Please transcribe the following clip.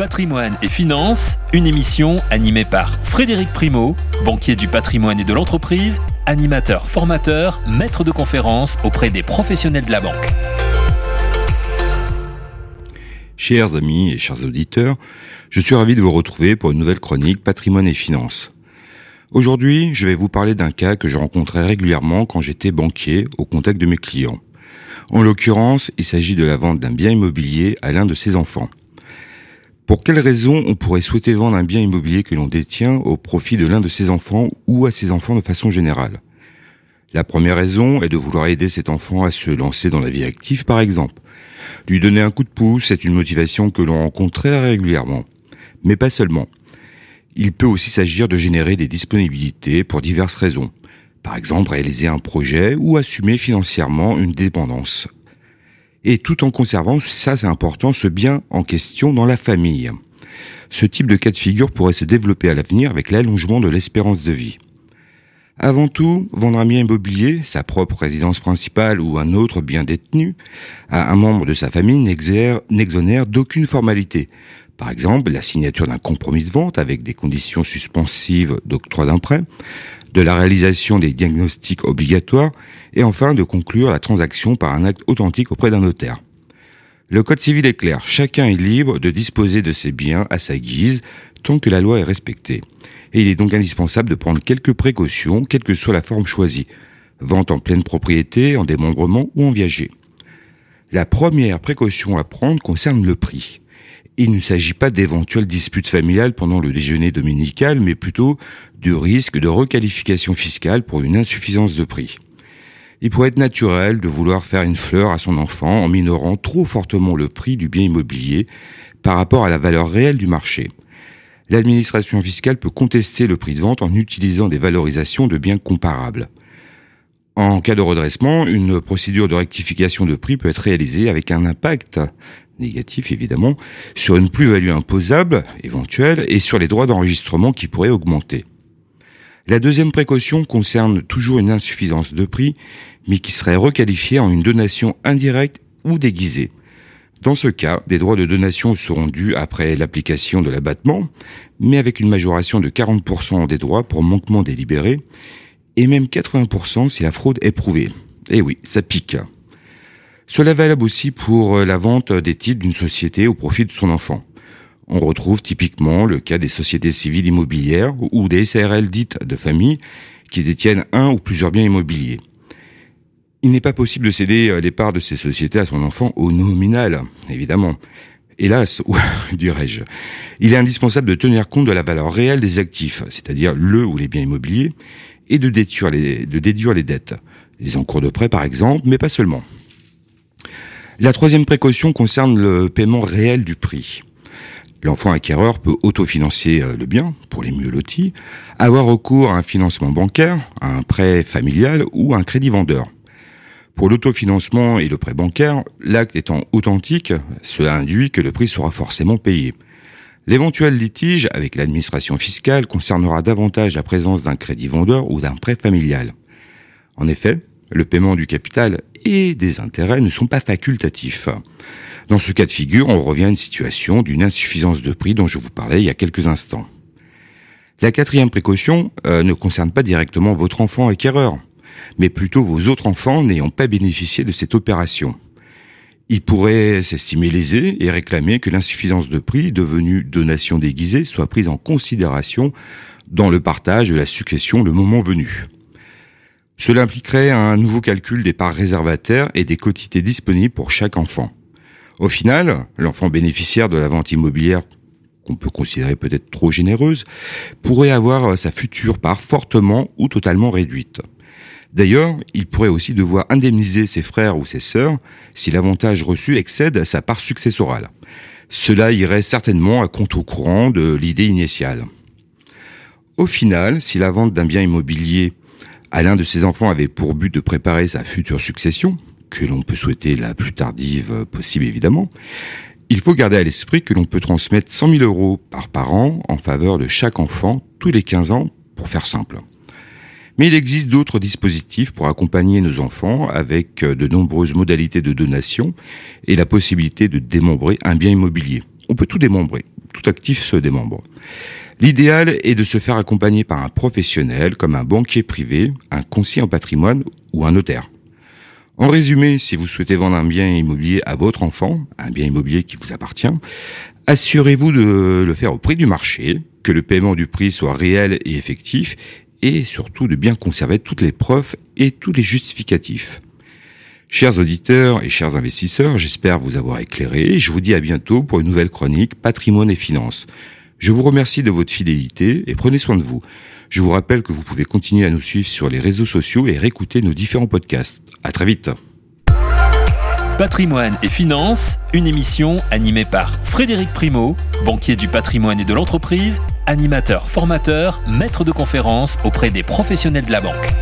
Patrimoine et Finances, une émission animée par Frédéric Primo, banquier du patrimoine et de l'entreprise, animateur, formateur, maître de conférences auprès des professionnels de la banque. Chers amis et chers auditeurs, je suis ravi de vous retrouver pour une nouvelle chronique Patrimoine et Finances. Aujourd'hui, je vais vous parler d'un cas que je rencontrais régulièrement quand j'étais banquier au contact de mes clients. En l'occurrence, il s'agit de la vente d'un bien immobilier à l'un de ses enfants. Pour quelles raisons on pourrait souhaiter vendre un bien immobilier que l'on détient au profit de l'un de ses enfants ou à ses enfants de façon générale? La première raison est de vouloir aider cet enfant à se lancer dans la vie active par exemple. Lui donner un coup de pouce est une motivation que l'on rencontre très régulièrement. Mais pas seulement. Il peut aussi s'agir de générer des disponibilités pour diverses raisons. Par exemple, réaliser un projet ou assumer financièrement une dépendance. Et tout en conservant, ça c'est important, ce bien en question dans la famille. Ce type de cas de figure pourrait se développer à l'avenir avec l'allongement de l'espérance de vie. Avant tout, vendre un bien immobilier, sa propre résidence principale ou un autre bien détenu, à un membre de sa famille n'exonère d'aucune formalité. Par exemple, la signature d'un compromis de vente avec des conditions suspensives d'octroi d'un prêt, de la réalisation des diagnostics obligatoires et enfin de conclure la transaction par un acte authentique auprès d'un notaire. Le Code civil est clair, chacun est libre de disposer de ses biens à sa guise tant que la loi est respectée. Et il est donc indispensable de prendre quelques précautions, quelle que soit la forme choisie. Vente en pleine propriété, en démembrement ou en viager. La première précaution à prendre concerne le prix. Il ne s'agit pas d'éventuelles disputes familiales pendant le déjeuner dominical, mais plutôt du risque de requalification fiscale pour une insuffisance de prix. Il pourrait être naturel de vouloir faire une fleur à son enfant en minorant trop fortement le prix du bien immobilier par rapport à la valeur réelle du marché. L'administration fiscale peut contester le prix de vente en utilisant des valorisations de biens comparables. En cas de redressement, une procédure de rectification de prix peut être réalisée avec un impact négatif évidemment, sur une plus-value imposable éventuelle et sur les droits d'enregistrement qui pourraient augmenter. La deuxième précaution concerne toujours une insuffisance de prix, mais qui serait requalifiée en une donation indirecte ou déguisée. Dans ce cas, des droits de donation seront dus après l'application de l'abattement, mais avec une majoration de 40% des droits pour manquement délibéré, et même 80% si la fraude est prouvée. Eh oui, ça pique. Cela valable aussi pour euh, la vente des titres d'une société au profit de son enfant. On retrouve typiquement le cas des sociétés civiles immobilières ou des SRL dites de famille qui détiennent un ou plusieurs biens immobiliers. Il n'est pas possible de céder euh, les parts de ces sociétés à son enfant au nominal, évidemment. Hélas, dirais-je. Il est indispensable de tenir compte de la valeur réelle des actifs, c'est-à-dire le ou les biens immobiliers, et de déduire les, de déduire les dettes. Les encours de prêt, par exemple, mais pas seulement. La troisième précaution concerne le paiement réel du prix. L'enfant acquéreur peut autofinancer euh, le bien pour les mieux lotis, avoir recours à un financement bancaire, à un prêt familial ou à un crédit vendeur. Pour l'autofinancement et le prêt bancaire, l'acte étant authentique, cela induit que le prix sera forcément payé. L'éventuel litige avec l'administration fiscale concernera davantage la présence d'un crédit vendeur ou d'un prêt familial. En effet, le paiement du capital et des intérêts ne sont pas facultatifs. Dans ce cas de figure, on revient à une situation d'une insuffisance de prix dont je vous parlais il y a quelques instants. La quatrième précaution euh, ne concerne pas directement votre enfant acquéreur, mais plutôt vos autres enfants n'ayant pas bénéficié de cette opération. Il pourrait s'estimer lésé et réclamer que l'insuffisance de prix devenue donation déguisée soit prise en considération dans le partage de la succession le moment venu. Cela impliquerait un nouveau calcul des parts réservataires et des quotités disponibles pour chaque enfant. Au final, l'enfant bénéficiaire de la vente immobilière qu'on peut considérer peut-être trop généreuse, pourrait avoir sa future part fortement ou totalement réduite. D'ailleurs, il pourrait aussi devoir indemniser ses frères ou ses sœurs si l'avantage reçu excède sa part successorale. Cela irait certainement à contre-courant de l'idée initiale. Au final, si la vente d'un bien immobilier à l'un de ses enfants avait pour but de préparer sa future succession, que l'on peut souhaiter la plus tardive possible évidemment, il faut garder à l'esprit que l'on peut transmettre 100 000 euros par parent en faveur de chaque enfant tous les 15 ans, pour faire simple. Mais il existe d'autres dispositifs pour accompagner nos enfants avec de nombreuses modalités de donation et la possibilité de démembrer un bien immobilier. On peut tout démembrer, tout actif se démembre. L'idéal est de se faire accompagner par un professionnel comme un banquier privé, un conseiller en patrimoine ou un notaire. En résumé, si vous souhaitez vendre un bien immobilier à votre enfant, un bien immobilier qui vous appartient, assurez-vous de le faire au prix du marché, que le paiement du prix soit réel et effectif, et surtout de bien conserver toutes les preuves et tous les justificatifs. Chers auditeurs et chers investisseurs, j'espère vous avoir éclairé. Je vous dis à bientôt pour une nouvelle chronique Patrimoine et Finances. Je vous remercie de votre fidélité et prenez soin de vous. Je vous rappelle que vous pouvez continuer à nous suivre sur les réseaux sociaux et réécouter nos différents podcasts. À très vite. Patrimoine et Finances, une émission animée par Frédéric Primo, banquier du patrimoine et de l'entreprise, animateur, formateur, maître de conférences auprès des professionnels de la banque.